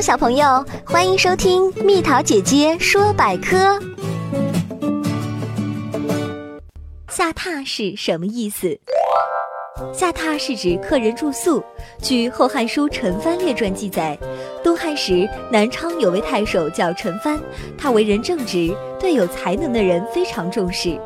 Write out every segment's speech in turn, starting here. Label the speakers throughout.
Speaker 1: 小朋友，欢迎收听蜜桃姐姐说百科。下榻是什么意思？下榻是指客人住宿。据《后汉书·陈蕃列传》记载，东汉时南昌有位太守叫陈蕃，他为人正直，对有才能的人非常重视。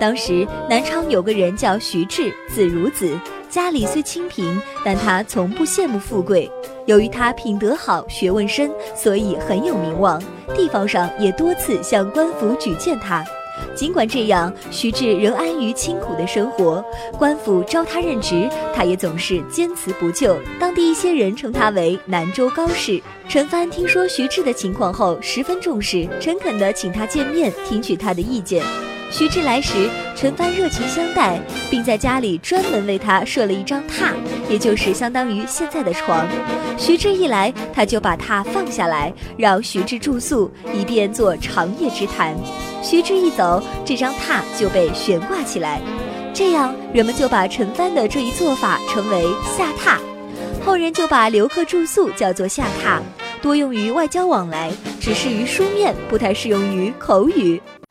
Speaker 1: 当时南昌有个人叫徐志，字孺子，家里虽清贫，但他从不羡慕富贵。由于他品德好、学问深，所以很有名望，地方上也多次向官府举荐他。尽管这样，徐志仍安于清苦的生活。官府招他任职，他也总是坚持不就。当地一些人称他为南州高士。陈蕃听说徐志的情况后，十分重视，诚恳地请他见面，听取他的意见。徐志来时，陈蕃热情相待，并在家里专门为他设了一张榻，也就是相当于现在的床。徐志一来，他就把榻放下来，让徐志住宿，以便做长夜之谈。徐志一走，这张榻就被悬挂起来，这样人们就把陈蕃的这一做法称为下榻。后人就把留客住宿叫做下榻，多用于外交往来，只适于书面，不太适用于口语。